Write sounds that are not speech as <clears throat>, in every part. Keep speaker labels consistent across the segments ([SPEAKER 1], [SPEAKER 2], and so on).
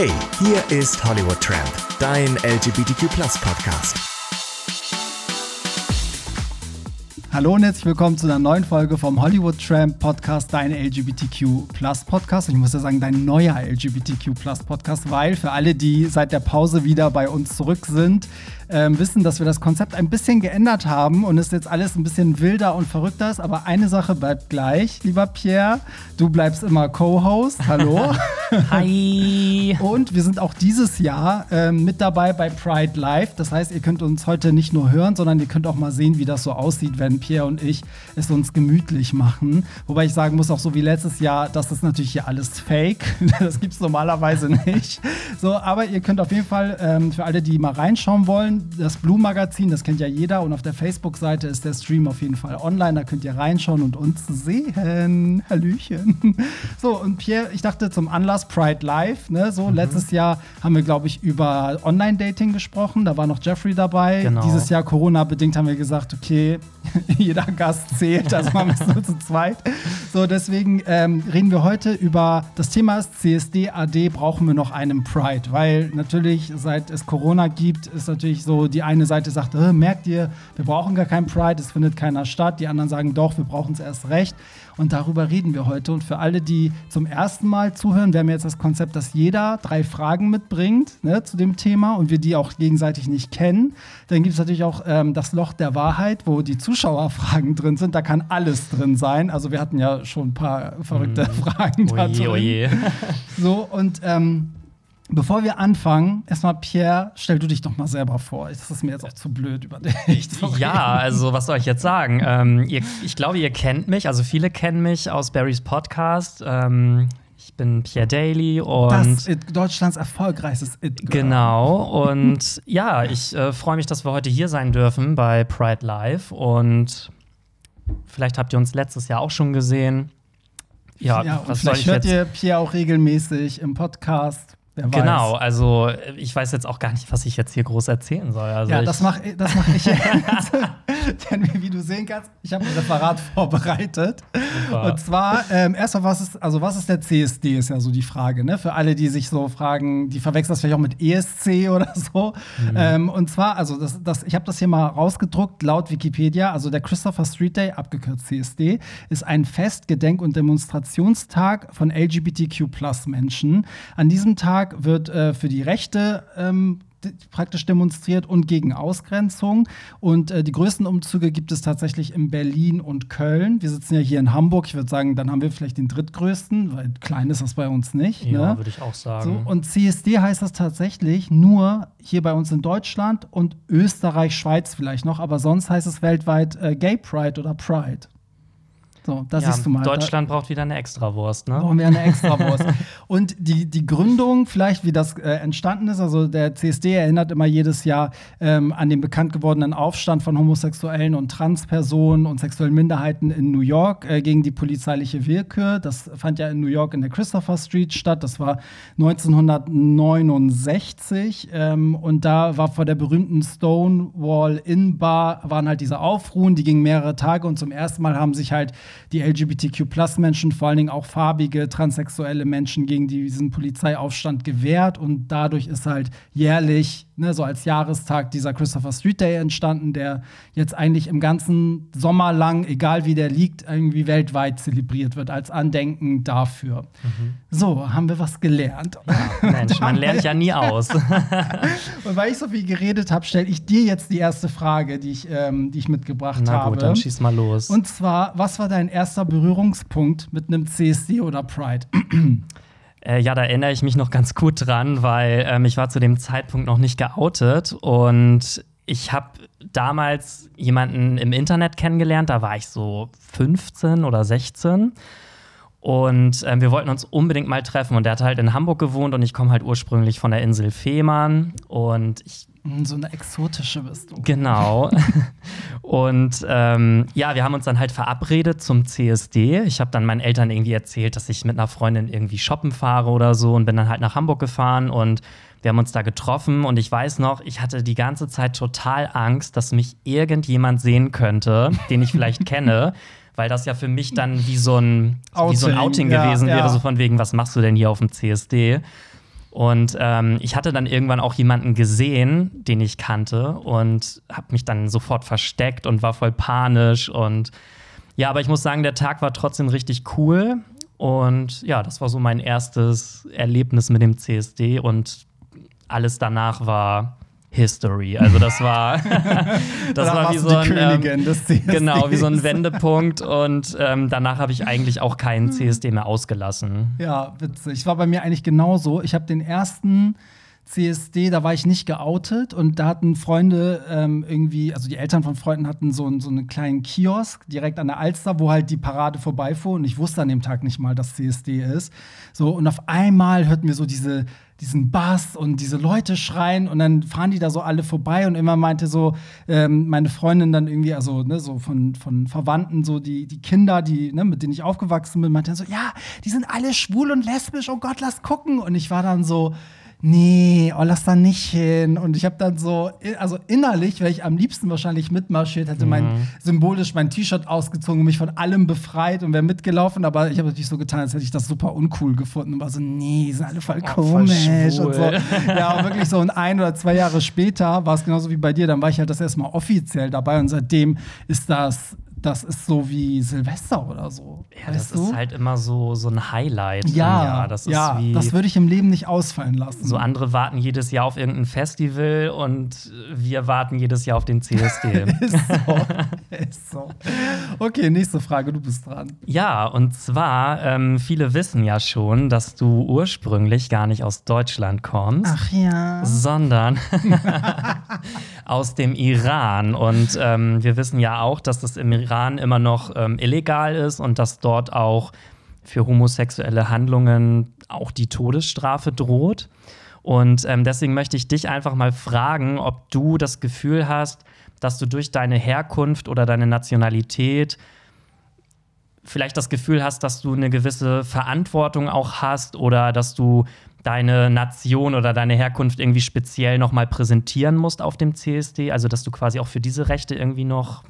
[SPEAKER 1] Hey, hier ist Hollywood Tramp, dein LGBTQ Podcast.
[SPEAKER 2] Hallo und herzlich willkommen zu einer neuen Folge vom Hollywood Tramp Podcast, dein LGBTQ Podcast. Ich muss ja sagen, dein neuer LGBTQ Podcast, weil für alle, die seit der Pause wieder bei uns zurück sind, ähm, wissen, dass wir das Konzept ein bisschen geändert haben und es jetzt alles ein bisschen wilder und verrückter ist. Aber eine Sache bleibt gleich, lieber Pierre. Du bleibst immer Co-Host. Hallo. <laughs>
[SPEAKER 3] Hi.
[SPEAKER 2] Und wir sind auch dieses Jahr ähm, mit dabei bei Pride Live. Das heißt, ihr könnt uns heute nicht nur hören, sondern ihr könnt auch mal sehen, wie das so aussieht, wenn Pierre und ich es uns gemütlich machen. Wobei ich sagen muss, auch so wie letztes Jahr, das ist natürlich hier alles Fake. <laughs> Das gibt es normalerweise nicht. So, aber ihr könnt auf jeden Fall ähm, für alle, die mal reinschauen wollen, das Blue Magazin, das kennt ja jeder. Und auf der Facebook-Seite ist der Stream auf jeden Fall online. Da könnt ihr reinschauen und uns sehen. <laughs> Hallöchen. So, und Pierre, ich dachte zum Anlass Pride Live. Ne? So, mhm. letztes Jahr haben wir, glaube ich, über Online-Dating gesprochen. Da war noch Jeffrey dabei. Genau. Dieses Jahr Corona-bedingt haben wir gesagt, okay, <laughs> jeder Gast zählt. Also machen wir es nur zu zweit. So, deswegen ähm, reden wir heute über das Thema ist CSD AD brauchen wir noch einen Pride, weil natürlich seit es Corona gibt, ist natürlich so, die eine Seite sagt, äh, merkt ihr, wir brauchen gar keinen Pride, es findet keiner statt. Die anderen sagen, doch, wir brauchen es erst recht. Und darüber reden wir heute. Und für alle, die zum ersten Mal zuhören, wir haben jetzt das Konzept, dass jeder drei Fragen mitbringt ne, zu dem Thema und wir die auch gegenseitig nicht kennen. Dann gibt es natürlich auch ähm, das Loch der Wahrheit, wo die Zuschauerfragen drin sind. Da kann alles drin sein. Also wir hatten ja schon ein paar verrückte mm. Fragen da oje, drin. Oje. So, und ähm, Bevor wir anfangen, erstmal Pierre, stell du dich doch mal selber vor. Das ist mir jetzt auch zu blöd über dich.
[SPEAKER 3] Ja, also was soll ich jetzt sagen? Ähm, ihr, ich glaube, ihr kennt mich, also viele kennen mich aus Barrys Podcast. Ähm, ich bin Pierre Daly und
[SPEAKER 2] das It, Deutschlands erfolgreichstes It.
[SPEAKER 3] -Girl. Genau <laughs> und ja, ich äh, freue mich, dass wir heute hier sein dürfen bei Pride Live und vielleicht habt ihr uns letztes Jahr auch schon gesehen.
[SPEAKER 2] Ja, ja was vielleicht soll ich hört jetzt? ihr Pierre auch regelmäßig im Podcast
[SPEAKER 3] genau, also ich weiß jetzt auch gar nicht, was ich jetzt hier groß erzählen soll. Also
[SPEAKER 2] ja, das mache das mach ich <laughs> jetzt. Denn wie du sehen kannst, ich habe ein Referat <laughs> vorbereitet. Super. Und zwar, ähm, erstmal, was ist, also was ist der CSD, ist ja so die Frage, ne? Für alle, die sich so fragen, die verwechseln das vielleicht auch mit ESC <laughs> oder so. Mhm. Ähm, und zwar, also das, das, ich habe das hier mal rausgedruckt, laut Wikipedia, also der Christopher Street Day, abgekürzt CSD, ist ein Fest-, Gedenk- und Demonstrationstag von LGBTQ-Plus-Menschen. An diesem Tag Tag wird äh, für die Rechte ähm, praktisch demonstriert und gegen Ausgrenzung. Und äh, die größten Umzüge gibt es tatsächlich in Berlin und Köln. Wir sitzen ja hier in Hamburg. Ich würde sagen, dann haben wir vielleicht den drittgrößten, weil klein ist das bei uns nicht.
[SPEAKER 3] Ja, ne? würde ich auch sagen.
[SPEAKER 2] So, und CSD heißt das tatsächlich nur hier bei uns in Deutschland und Österreich, Schweiz vielleicht noch, aber sonst heißt es weltweit äh, Gay Pride oder Pride.
[SPEAKER 3] So, das ja, du mal. Deutschland da, braucht wieder eine Extrawurst, ne?
[SPEAKER 2] Brauchen wir eine Extrawurst. <laughs> und die, die Gründung, vielleicht wie das äh, entstanden ist, also der CSD erinnert immer jedes Jahr ähm, an den bekannt gewordenen Aufstand von homosexuellen und Transpersonen und sexuellen Minderheiten in New York äh, gegen die polizeiliche Willkür. Das fand ja in New York in der Christopher Street statt. Das war 1969. Ähm, und da war vor der berühmten Stonewall Inn Bar waren halt diese Aufruhen, die gingen mehrere Tage und zum ersten Mal haben sich halt die LGBTQ-Plus-Menschen, vor allen Dingen auch farbige, transsexuelle Menschen gegen diesen Polizeiaufstand gewehrt. Und dadurch ist halt jährlich, ne, so als Jahrestag, dieser Christopher Street Day entstanden, der jetzt eigentlich im ganzen Sommer lang, egal wie der liegt, irgendwie weltweit zelebriert wird, als Andenken dafür. Mhm. So, haben wir was gelernt.
[SPEAKER 3] Ja, Mensch, man lernt ja nie aus. <laughs>
[SPEAKER 2] und weil ich so viel geredet habe, stelle ich dir jetzt die erste Frage, die ich, ähm, die ich mitgebracht
[SPEAKER 3] Na
[SPEAKER 2] habe.
[SPEAKER 3] gut, dann schieß mal los.
[SPEAKER 2] Und zwar, was war dein dein erster Berührungspunkt mit einem CSD oder Pride?
[SPEAKER 3] Äh, ja, da erinnere ich mich noch ganz gut dran, weil ähm, ich war zu dem Zeitpunkt noch nicht geoutet und ich habe damals jemanden im Internet kennengelernt, da war ich so 15 oder 16. Und äh, wir wollten uns unbedingt mal treffen. Und der hat halt in Hamburg gewohnt und ich komme halt ursprünglich von der Insel Fehmarn. Und ich
[SPEAKER 2] hm, so eine exotische bist du.
[SPEAKER 3] Genau. <laughs> und ähm, ja, wir haben uns dann halt verabredet zum CSD. Ich habe dann meinen Eltern irgendwie erzählt, dass ich mit einer Freundin irgendwie shoppen fahre oder so und bin dann halt nach Hamburg gefahren und wir haben uns da getroffen und ich weiß noch, ich hatte die ganze Zeit total Angst, dass mich irgendjemand sehen könnte, den ich vielleicht <laughs> kenne, weil das ja für mich dann wie so ein Outing, wie so ein Outing ja, gewesen ja. wäre, so von wegen, was machst du denn hier auf dem CSD? Und ähm, ich hatte dann irgendwann auch jemanden gesehen, den ich kannte und habe mich dann sofort versteckt und war voll panisch. Und ja, aber ich muss sagen, der Tag war trotzdem richtig cool. Und ja, das war so mein erstes Erlebnis mit dem CSD und alles danach war History. Also das war, <laughs> das war wie so ein ähm, genau wie so ein Wendepunkt und ähm, danach habe ich eigentlich auch keinen CSD mehr ausgelassen.
[SPEAKER 2] Ja, witzig. War bei mir eigentlich genauso. Ich habe den ersten CSD, da war ich nicht geoutet und da hatten Freunde ähm, irgendwie, also die Eltern von Freunden hatten so, so einen kleinen Kiosk direkt an der Alster, wo halt die Parade vorbeifuhr und ich wusste an dem Tag nicht mal, dass CSD ist. So und auf einmal hörten wir so diese diesen Bass und diese Leute schreien und dann fahren die da so alle vorbei und immer meinte so ähm, meine Freundin dann irgendwie, also ne, so von, von Verwandten, so die, die Kinder, die, ne, mit denen ich aufgewachsen bin, meinte dann so, ja, die sind alle schwul und lesbisch, oh Gott, lass gucken. Und ich war dann so, nee, oh, lass da nicht hin. Und ich habe dann so, also innerlich, weil ich am liebsten wahrscheinlich mitmarschiert, hätte mhm. mein symbolisch mein T-Shirt ausgezogen und mich von allem befreit und wäre mitgelaufen. Aber ich habe natürlich so getan, als hätte ich das super uncool gefunden und war so, nee, sind alle voll oh, komisch voll und so. Ja, und wirklich so und ein oder zwei Jahre später war es genauso wie bei dir. Dann war ich halt das erstmal offiziell dabei und seitdem ist das das ist so wie Silvester oder so.
[SPEAKER 3] Ja, das du? ist halt immer so, so ein Highlight.
[SPEAKER 2] Ja, das, ja, das würde ich im Leben nicht ausfallen lassen.
[SPEAKER 3] So andere warten jedes Jahr auf irgendein Festival und wir warten jedes Jahr auf den CSD. <laughs>
[SPEAKER 2] ist so. ist so. Okay, nächste Frage, du bist dran.
[SPEAKER 3] Ja, und zwar, ähm, viele wissen ja schon, dass du ursprünglich gar nicht aus Deutschland kommst.
[SPEAKER 2] Ach ja.
[SPEAKER 3] Sondern <laughs> <laughs> aus dem Iran. Und ähm, wir wissen ja auch, dass das im Iran immer noch ähm, illegal ist und dass dort auch für homosexuelle Handlungen auch die Todesstrafe droht. Und ähm, deswegen möchte ich dich einfach mal fragen, ob du das Gefühl hast, dass du durch deine Herkunft oder deine Nationalität vielleicht das Gefühl hast, dass du eine gewisse Verantwortung auch hast oder dass du deine Nation oder deine Herkunft irgendwie speziell nochmal präsentieren musst auf dem CSD, also dass du quasi auch für diese Rechte irgendwie noch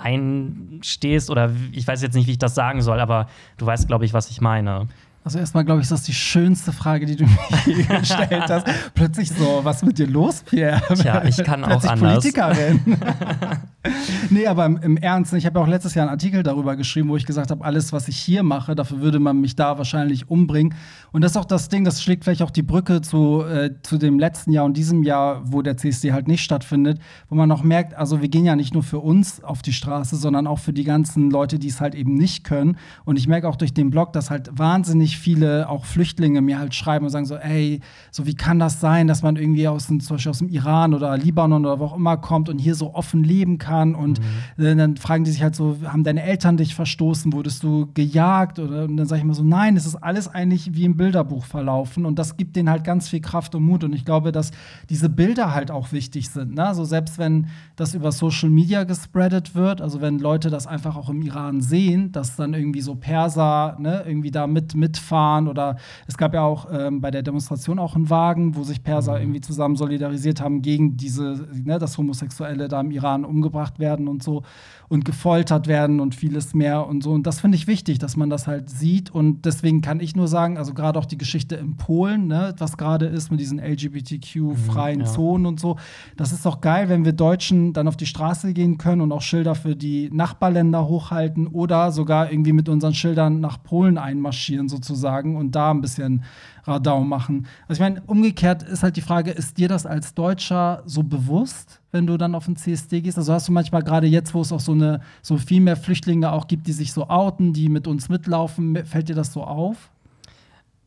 [SPEAKER 3] einstehst oder ich weiß jetzt nicht, wie ich das sagen soll, aber du weißt, glaube ich, was ich meine.
[SPEAKER 2] Also erstmal glaube ich, ist das die schönste Frage, die du <laughs> mir je gestellt hast. Plötzlich so, was ist mit dir los, Pierre?
[SPEAKER 3] Tja, ich kann auch anders.
[SPEAKER 2] Politikerin. <laughs> nee, aber im, im Ernst, ich habe ja auch letztes Jahr einen Artikel darüber geschrieben, wo ich gesagt habe, alles, was ich hier mache, dafür würde man mich da wahrscheinlich umbringen. Und das ist auch das Ding, das schlägt vielleicht auch die Brücke zu, äh, zu dem letzten Jahr und diesem Jahr, wo der CSD halt nicht stattfindet, wo man auch merkt, also wir gehen ja nicht nur für uns auf die Straße, sondern auch für die ganzen Leute, die es halt eben nicht können. Und ich merke auch durch den Blog, dass halt wahnsinnig viele auch Flüchtlinge mir halt schreiben und sagen so, ey, so wie kann das sein, dass man irgendwie aus, zum Beispiel aus dem Iran oder Libanon oder wo auch immer kommt und hier so offen leben kann. Und mhm. äh, dann fragen die sich halt so, haben deine Eltern dich verstoßen? Wurdest du gejagt? Oder, und dann sage ich mal so, nein, es ist alles eigentlich wie im Bilderbuch verlaufen. Und das gibt denen halt ganz viel Kraft und Mut. Und ich glaube, dass diese Bilder halt auch wichtig sind. Ne? Also selbst wenn das über Social Media gespreadet wird, also wenn Leute das einfach auch im Iran sehen, dass dann irgendwie so Perser ne, irgendwie da mit, mitfahren oder es gab ja auch ähm, bei der Demonstration auch einen Wagen, wo sich Perser mhm. irgendwie zusammen solidarisiert haben gegen diese, ne, das Homosexuelle da im Iran umgebracht umgebracht werden und so und gefoltert werden und vieles mehr und so. Und das finde ich wichtig, dass man das halt sieht. Und deswegen kann ich nur sagen, also gerade auch die Geschichte in Polen, ne, was gerade ist mit diesen LGBTQ-freien mhm, ja. Zonen und so, das ist doch geil, wenn wir Deutschen dann auf die Straße gehen können und auch Schilder für die Nachbarländer hochhalten oder sogar irgendwie mit unseren Schildern nach Polen einmarschieren sozusagen und da ein bisschen Radau machen. Also ich meine, umgekehrt ist halt die Frage, ist dir das als Deutscher so bewusst, wenn du dann auf den CSD gehst? Also hast du manchmal gerade jetzt, wo es auch so eine so viel mehr Flüchtlinge auch gibt, die sich so outen, die mit uns mitlaufen, fällt dir das so auf?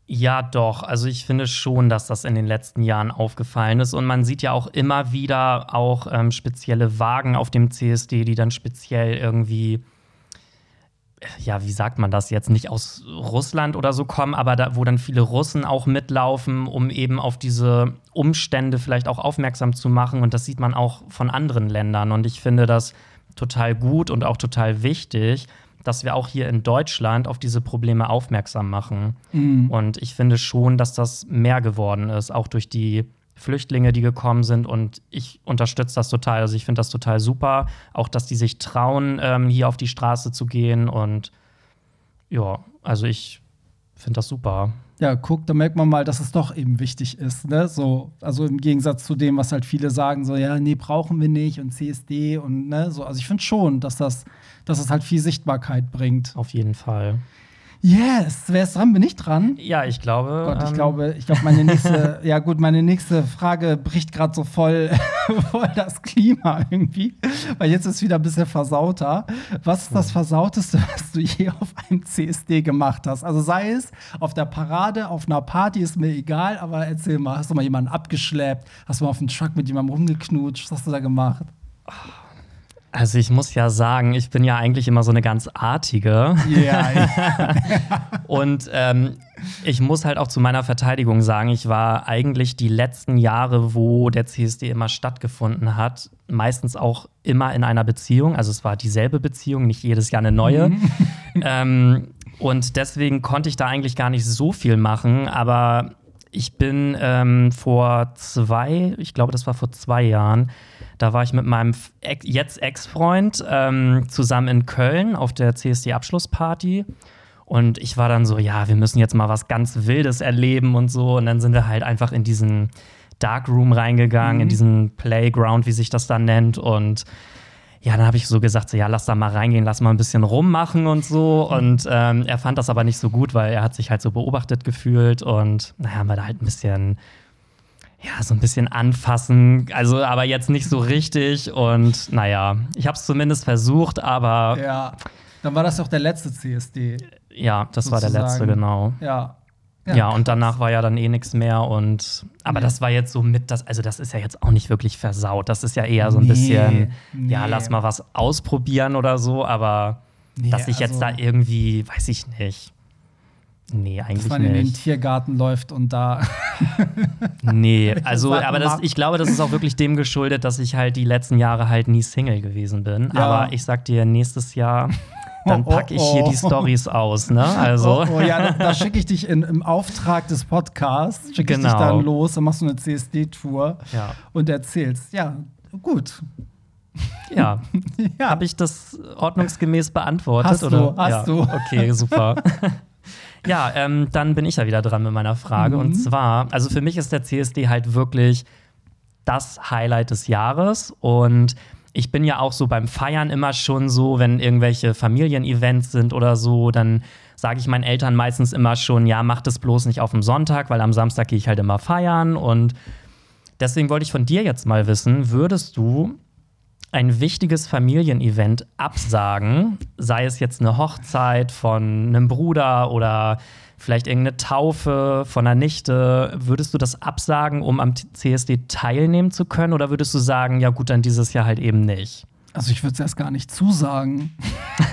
[SPEAKER 3] Ja, doch. Also ich finde schon, dass das in den letzten Jahren aufgefallen ist. Und man sieht ja auch immer wieder auch ähm, spezielle Wagen auf dem CSD, die dann speziell irgendwie ja, wie sagt man das jetzt, nicht aus Russland oder so kommen, aber da, wo dann viele Russen auch mitlaufen, um eben auf diese Umstände vielleicht auch aufmerksam zu machen. Und das sieht man auch von anderen Ländern. Und ich finde das total gut und auch total wichtig, dass wir auch hier in Deutschland auf diese Probleme aufmerksam machen. Mhm. Und ich finde schon, dass das mehr geworden ist, auch durch die Flüchtlinge, die gekommen sind. Und ich unterstütze das total. Also ich finde das total super. Auch, dass die sich trauen, ähm, hier auf die Straße zu gehen. Und ja, also ich finde das super.
[SPEAKER 2] Ja, guck, da merkt man mal, dass es doch eben wichtig ist. Ne? So, also im Gegensatz zu dem, was halt viele sagen, so, ja, nee, brauchen wir nicht und CSD und ne, so. Also ich finde schon, dass das, dass es halt viel Sichtbarkeit bringt.
[SPEAKER 3] Auf jeden Fall.
[SPEAKER 2] Yes, wer ist dran? Bin ich dran?
[SPEAKER 3] Ja, ich glaube.
[SPEAKER 2] Gott, ich
[SPEAKER 3] ähm,
[SPEAKER 2] glaube, ich glaube, meine nächste, <laughs> ja gut, meine nächste Frage bricht gerade so voll, <laughs> voll das Klima irgendwie, weil jetzt ist wieder ein bisschen versauter. Was ist das Versauteste, was du je auf einem CSD gemacht hast? Also sei es auf der Parade, auf einer Party, ist mir egal, aber erzähl mal, hast du mal jemanden abgeschleppt? Hast du mal auf dem Truck mit jemandem rumgeknutscht? Was hast du da gemacht?
[SPEAKER 3] Also ich muss ja sagen, ich bin ja eigentlich immer so eine ganz artige.
[SPEAKER 2] Ja, <laughs>
[SPEAKER 3] Und ähm, ich muss halt auch zu meiner Verteidigung sagen, ich war eigentlich die letzten Jahre, wo der CSD immer stattgefunden hat, meistens auch immer in einer Beziehung. Also es war dieselbe Beziehung, nicht jedes Jahr eine neue. ähm, und deswegen konnte ich da eigentlich gar nicht so viel machen. Aber ich bin ähm, vor zwei, ich glaube, das war vor zwei Jahren, da war ich mit meinem Ex jetzt Ex-Freund ähm, zusammen in Köln auf der CSD-Abschlussparty. Und ich war dann so, ja, wir müssen jetzt mal was ganz Wildes erleben und so. Und dann sind wir halt einfach in diesen Darkroom reingegangen,
[SPEAKER 2] Mhm.
[SPEAKER 3] in diesen Playground, wie sich das dann nennt. Und ja, dann habe ich so gesagt, so, ja, lass da mal reingehen, lass mal ein bisschen rummachen und so. Und ähm, er fand das aber nicht so gut, weil er hat sich halt so beobachtet gefühlt. Und naja, haben wir da halt ein bisschen, ja, so ein bisschen anfassen. Also, aber jetzt nicht so richtig. Und naja, ich habe es zumindest versucht, aber ja,
[SPEAKER 2] ja. Dann war das doch der letzte CSD.
[SPEAKER 3] das war der letzte,
[SPEAKER 2] Sozusagen.
[SPEAKER 3] genau.
[SPEAKER 2] Ja.
[SPEAKER 3] Ja, und danach war ja dann eh nichts mehr und aber
[SPEAKER 2] Nee.
[SPEAKER 3] das war jetzt so mit das also das ist ja jetzt auch nicht wirklich versaut. Das ist ja eher so ein
[SPEAKER 2] Nee,
[SPEAKER 3] bisschen ja,
[SPEAKER 2] nee.
[SPEAKER 3] lass mal was ausprobieren oder so, aber dass ich jetzt
[SPEAKER 2] also-
[SPEAKER 3] da irgendwie, weiß ich nicht. Nee,
[SPEAKER 2] dass
[SPEAKER 3] eigentlich
[SPEAKER 2] man in den
[SPEAKER 3] nicht.
[SPEAKER 2] Tiergarten läuft und da. <laughs>
[SPEAKER 3] Nee, <laughs> also aber das, ich glaube, das ist auch wirklich dem geschuldet, dass ich halt die letzten Jahre halt nie Single gewesen bin.
[SPEAKER 2] Ja.
[SPEAKER 3] Aber ich sag dir, nächstes Jahr, dann
[SPEAKER 2] Oh, oh,
[SPEAKER 3] packe ich hier
[SPEAKER 2] oh.
[SPEAKER 3] die Stories aus, ne? <laughs> Also.
[SPEAKER 2] Oh, oh ja, da, da schicke ich dich in, im Auftrag des Podcasts, schicke ich dich
[SPEAKER 3] Genau.
[SPEAKER 2] dann los, dann machst du eine CSD-Tour
[SPEAKER 3] Ja.
[SPEAKER 2] und erzählst. Ja, gut.
[SPEAKER 3] Ja, <laughs>
[SPEAKER 2] Ja.
[SPEAKER 3] Habe ich das ordnungsgemäß beantwortet?
[SPEAKER 2] Hast du,
[SPEAKER 3] oder?
[SPEAKER 2] hast
[SPEAKER 3] ja.
[SPEAKER 2] du. <laughs>
[SPEAKER 3] Okay, super. ja, ähm, dann bin ich ja wieder dran mit meiner Frage.
[SPEAKER 2] Mhm.
[SPEAKER 3] Und zwar, also für mich ist der CSD halt wirklich das Highlight des Jahres. Und ich bin ja auch so beim Feiern immer schon so, wenn irgendwelche Familienevents sind oder so, dann sage ich meinen Eltern meistens immer schon, ja, mach das bloß nicht auf dem Sonntag, weil am Samstag gehe ich halt immer feiern. Und deswegen wollte ich von dir jetzt mal wissen, würdest du ein wichtiges Familienevent absagen, sei es jetzt eine Hochzeit von einem Bruder oder vielleicht irgendeine Taufe von einer Nichte, würdest du das absagen, um am CSD teilnehmen zu können oder würdest du sagen, ja gut, dann dieses Jahr halt eben nicht?
[SPEAKER 2] Also ich würde es erst gar nicht zusagen. <laughs>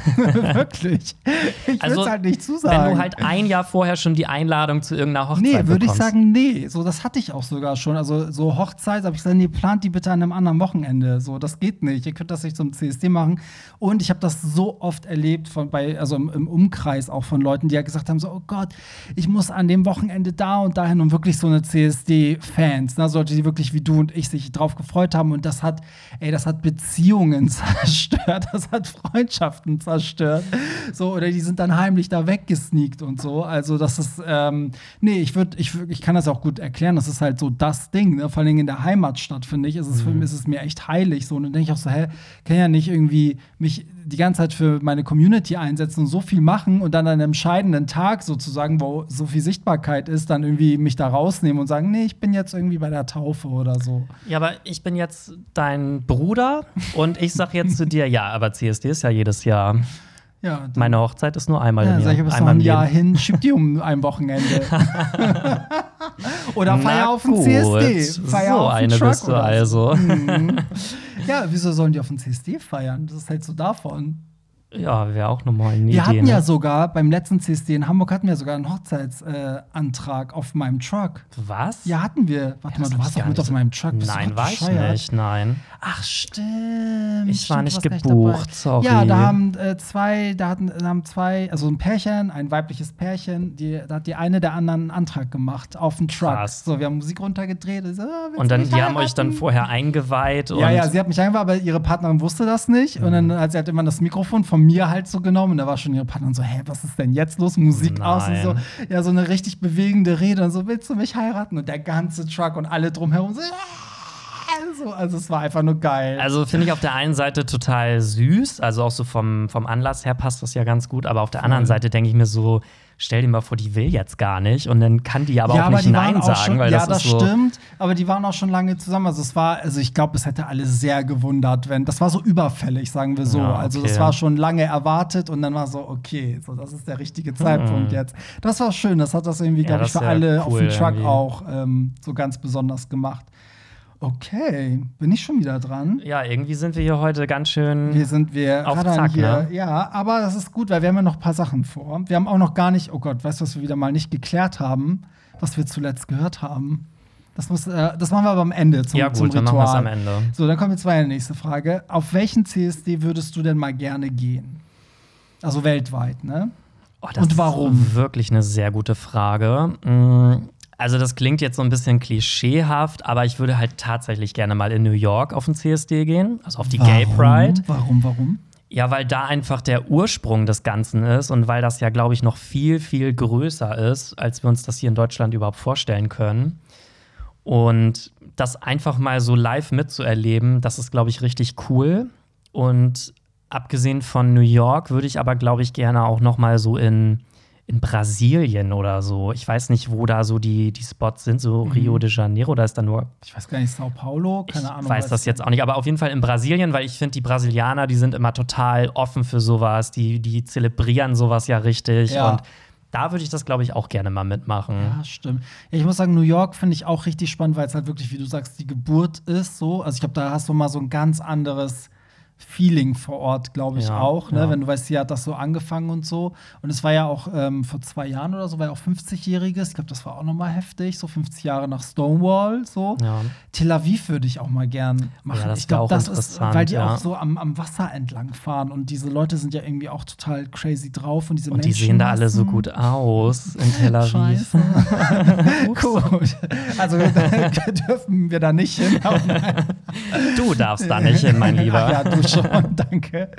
[SPEAKER 2] <laughs> Wirklich. Ich würde
[SPEAKER 3] Also,
[SPEAKER 2] es halt nicht zusagen.
[SPEAKER 3] Wenn du halt ein Jahr vorher schon die Einladung zu irgendeiner Hochzeit
[SPEAKER 2] Nee, würde ich sagen, nee. So, das hatte ich auch sogar schon. Also, so Hochzeit, habe ich gesagt, nee, plant die bitte an einem anderen Wochenende. So, das geht nicht. Ihr könnt das nicht zum CSD machen. Und ich habe das so oft erlebt, von bei, also im, im Umkreis auch von Leuten, die ja gesagt haben: so, oh Gott, ich muss an dem Wochenende da und dahin und wirklich so eine CSD-Fans, ne, Leute, die wirklich wie du und ich sich drauf gefreut haben. Und das hat, ey, das hat Beziehungen zerstört, das hat Freundschaften zerstört. So, oder die sind dann heimlich da weggesneakt und so. Also, das ist, ähm, nee, ich würde, ich, ich kann das auch gut erklären. Das ist halt so das Ding, ne? Vor allem in der Heimatstadt, finde ich, ist es, für, ist es mir echt heilig. So, und dann denke ich auch so, hä, kann ja nicht irgendwie mich die ganze Zeit für meine Community einsetzen und so viel machen und dann an einem entscheidenden Tag sozusagen, wo so viel Sichtbarkeit ist, dann irgendwie mich da rausnehmen und sagen, nee, ich bin jetzt irgendwie bei der Taufe oder so.
[SPEAKER 3] Ja, aber ich bin jetzt dein Bruder und ich sag jetzt zu dir, ja, aber CSD ist ja jedes Jahr.
[SPEAKER 2] Ja,
[SPEAKER 3] Meine Hochzeit ist nur einmal
[SPEAKER 2] Ja,
[SPEAKER 3] im
[SPEAKER 2] sag
[SPEAKER 3] Jahr.
[SPEAKER 2] ich, bist noch
[SPEAKER 3] einmal
[SPEAKER 2] ein
[SPEAKER 3] im
[SPEAKER 2] Jahr hin, schieb die um ein Wochenende. <laughs> <laughs> oder
[SPEAKER 3] Na
[SPEAKER 2] feier auf dem
[SPEAKER 3] gut.
[SPEAKER 2] CSD. Feier
[SPEAKER 3] so
[SPEAKER 2] auf
[SPEAKER 3] eine
[SPEAKER 2] Truck
[SPEAKER 3] bist du also.
[SPEAKER 2] So. Mhm. <laughs> Ja, wieso sollen die auf dem CSD feiern? Das ist halt so davon.
[SPEAKER 3] Ja, wäre auch nochmal eine
[SPEAKER 2] Wir
[SPEAKER 3] Idee.
[SPEAKER 2] hatten
[SPEAKER 3] ne?
[SPEAKER 2] ja sogar beim letzten CSD in Hamburg hatten wir sogar einen Hochzeitsantrag äh, auf meinem Truck.
[SPEAKER 3] Was?
[SPEAKER 2] Ja, hatten wir. Warte
[SPEAKER 3] Das
[SPEAKER 2] mal, du warst
[SPEAKER 3] gar
[SPEAKER 2] mit
[SPEAKER 3] nicht
[SPEAKER 2] auf
[SPEAKER 3] so-
[SPEAKER 2] meinem Truck. Bist
[SPEAKER 3] Nein, war ich nicht, nein.
[SPEAKER 2] Ach, stimmt.
[SPEAKER 3] Ich war nicht gebucht, sorry.
[SPEAKER 2] Ja, da haben äh, zwei, da hatten, da haben zwei, also ein Pärchen, ein weibliches Pärchen, die, da hat die eine der anderen einen Antrag gemacht auf den Truck.
[SPEAKER 3] Krass.
[SPEAKER 2] So, wir haben Musik runtergedreht. So, ah,
[SPEAKER 3] Und dann, die haben euch dann vorher eingeweiht und
[SPEAKER 2] Ja, ja, sie hat mich eingeweiht, aber ihre Partnerin wusste das nicht. Und
[SPEAKER 3] Mhm.
[SPEAKER 2] dann hat sie halt immer das Mikrofon von mir halt so genommen. Und da war schon ihre Partnerin so, hä, was ist denn jetzt los? Musik aus und so.
[SPEAKER 3] Nein.
[SPEAKER 2] Ja, so eine richtig bewegende Rede und so, willst du mich heiraten? Und der ganze Truck und alle drumherum so, "Ja!" So also es war einfach nur geil.
[SPEAKER 3] Also finde ich auf der einen Seite total süß, also auch so vom, vom Anlass her passt das ja ganz gut, aber auf der anderen Seite denke ich mir so, stell dir mal vor, die will jetzt gar nicht und dann kann die aber auch nicht Nein sagen,
[SPEAKER 2] schon,
[SPEAKER 3] weil
[SPEAKER 2] ja,
[SPEAKER 3] das,
[SPEAKER 2] das
[SPEAKER 3] so.
[SPEAKER 2] stimmt, aber die waren auch schon lange zusammen. Also es war, also ich glaube, es hätte alle sehr gewundert, wenn das war so überfällig, sagen wir so.
[SPEAKER 3] Ja,
[SPEAKER 2] Also
[SPEAKER 3] okay.
[SPEAKER 2] das war schon lange erwartet und dann war so, okay, so das ist der richtige Zeitpunkt jetzt. Das war schön, das hat das irgendwie,
[SPEAKER 3] Ja,
[SPEAKER 2] glaube ich, für alle auf
[SPEAKER 3] cool
[SPEAKER 2] dem Truck
[SPEAKER 3] irgendwie.
[SPEAKER 2] auch ähm, so ganz besonders gemacht. Okay, bin ich schon wieder dran?
[SPEAKER 3] Ja, irgendwie sind wir hier heute ganz schön.
[SPEAKER 2] Wir sind wir
[SPEAKER 3] Auf Zack,
[SPEAKER 2] hier.
[SPEAKER 3] ne?
[SPEAKER 2] Ja, aber das ist gut, weil wir haben ja noch ein paar Sachen vor. Wir haben auch noch gar nicht, oh Gott, weißt du, was wir wieder mal nicht geklärt haben, was wir zuletzt gehört haben? Das, muss, äh, das machen wir aber am Ende zum,
[SPEAKER 3] ja, gut,
[SPEAKER 2] zum
[SPEAKER 3] dann
[SPEAKER 2] Ritual.
[SPEAKER 3] machen wir es am Ende.
[SPEAKER 2] So, dann kommen wir zu meiner nächsten Frage. Auf welchen CSD würdest du denn mal gerne gehen? Also weltweit, ne?
[SPEAKER 3] Oh, das
[SPEAKER 2] Und warum?
[SPEAKER 3] Ist wirklich eine sehr gute Frage. Mm, Also, das klingt jetzt so ein bisschen klischeehaft, aber ich würde halt tatsächlich gerne mal in New York auf den CSD gehen, also auf die Gay Pride.
[SPEAKER 2] Warum, warum?
[SPEAKER 3] Ja, weil da einfach der Ursprung des Ganzen ist und weil das ja, glaube ich, noch viel, viel größer ist, als wir uns das hier in Deutschland überhaupt vorstellen können. Und das einfach mal so live mitzuerleben, das ist, glaube ich, richtig cool. Und abgesehen von New York würde ich aber, glaube ich, gerne auch noch mal so in, in Brasilien oder so. Ich weiß nicht, wo da so die, die Spots sind, so Rio de Janeiro, da ist dann nur
[SPEAKER 2] Ich weiß gar nicht, Sao Paulo, keine
[SPEAKER 3] ich
[SPEAKER 2] Ahnung.
[SPEAKER 3] weiß
[SPEAKER 2] was-
[SPEAKER 3] das jetzt auch nicht, aber auf jeden Fall in Brasilien, weil ich finde, die Brasilianer, die sind immer total offen für sowas, die, die zelebrieren sowas ja richtig.
[SPEAKER 2] Ja.
[SPEAKER 3] Und da würde ich das, glaube ich, auch gerne mal mitmachen.
[SPEAKER 2] Ja, stimmt. Ja, ich muss sagen, New York finde ich auch richtig spannend, weil es halt wirklich, wie du sagst, die Geburt ist so. Also ich glaube, da hast du mal so ein ganz anderes Feeling vor Ort, glaube ich
[SPEAKER 3] Ja,
[SPEAKER 2] auch, ne?
[SPEAKER 3] ja.
[SPEAKER 2] wenn du weißt, hier hat das so angefangen und so. Und es war ja auch ähm, vor zwei Jahren oder so, war ja auch 50-Jähriges. Ich glaube, das war auch noch mal heftig, so 50 Jahre nach Stonewall, so.
[SPEAKER 3] Ja.
[SPEAKER 2] Tel Aviv würde ich auch mal gern machen. Ich glaube, das ist, weil die auch so am, am Wasser entlang fahren und diese Leute sind ja irgendwie auch total crazy drauf und diese
[SPEAKER 3] Und die sehen da alle so gut aus in Tel Aviv. <laughs>
[SPEAKER 2] Gut. Also <laughs> dürfen wir da nicht hin. <laughs>
[SPEAKER 3] Du darfst da nicht hin, mein Lieber.
[SPEAKER 2] Ja, du schon, <laughs> danke.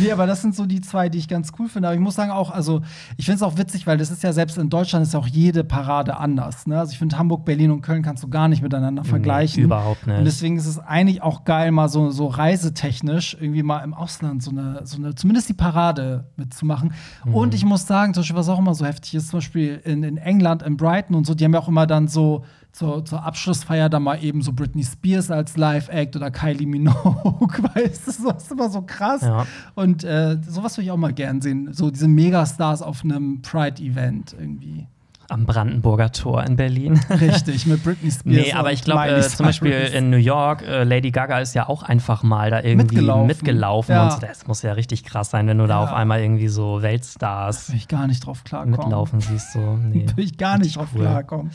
[SPEAKER 2] Nee, aber das sind so die zwei, die ich ganz cool finde. Aber ich muss sagen auch, also ich finde es auch witzig, weil das ist ja selbst in Deutschland ist ja auch jede Parade anders. Ne? Also ich finde Hamburg, Berlin und Köln kannst du gar nicht miteinander vergleichen.
[SPEAKER 3] überhaupt nicht.
[SPEAKER 2] Und deswegen ist es eigentlich auch geil, mal so, so reisetechnisch irgendwie mal im Ausland so eine, so eine, zumindest die Parade mitzumachen.
[SPEAKER 3] Mhm.
[SPEAKER 2] Und ich muss sagen, zum Beispiel, was auch immer so heftig ist, zum Beispiel in, in England, in Brighton und so, die haben ja auch immer dann so zur, zur Abschlussfeier da mal eben so Britney Spears als Live-Act oder Kylie Minogue, <laughs> weißt du, das ist immer so krass.
[SPEAKER 3] Ja.
[SPEAKER 2] Und äh, sowas würde ich auch mal gern sehen, so diese Megastars auf einem Pride-Event irgendwie.
[SPEAKER 3] Am Brandenburger Tor in Berlin. <laughs>
[SPEAKER 2] Richtig, mit Britney Spears.
[SPEAKER 3] Nee, aber ich glaube, äh, zum Beispiel in New York, äh, Lady Gaga ist ja auch einfach mal da irgendwie
[SPEAKER 2] Mitgelaufen.
[SPEAKER 3] mitgelaufen.
[SPEAKER 2] Ja.
[SPEAKER 3] Und so. das muss ja richtig krass sein, wenn du da
[SPEAKER 2] Ja.
[SPEAKER 3] auf einmal irgendwie so Weltstars
[SPEAKER 2] Will ich gar nicht drauf klarkommen.
[SPEAKER 3] mitlaufen siehst. So. <laughs> Nee.
[SPEAKER 2] Will ich gar nicht drauf
[SPEAKER 3] cool.
[SPEAKER 2] klarkommen.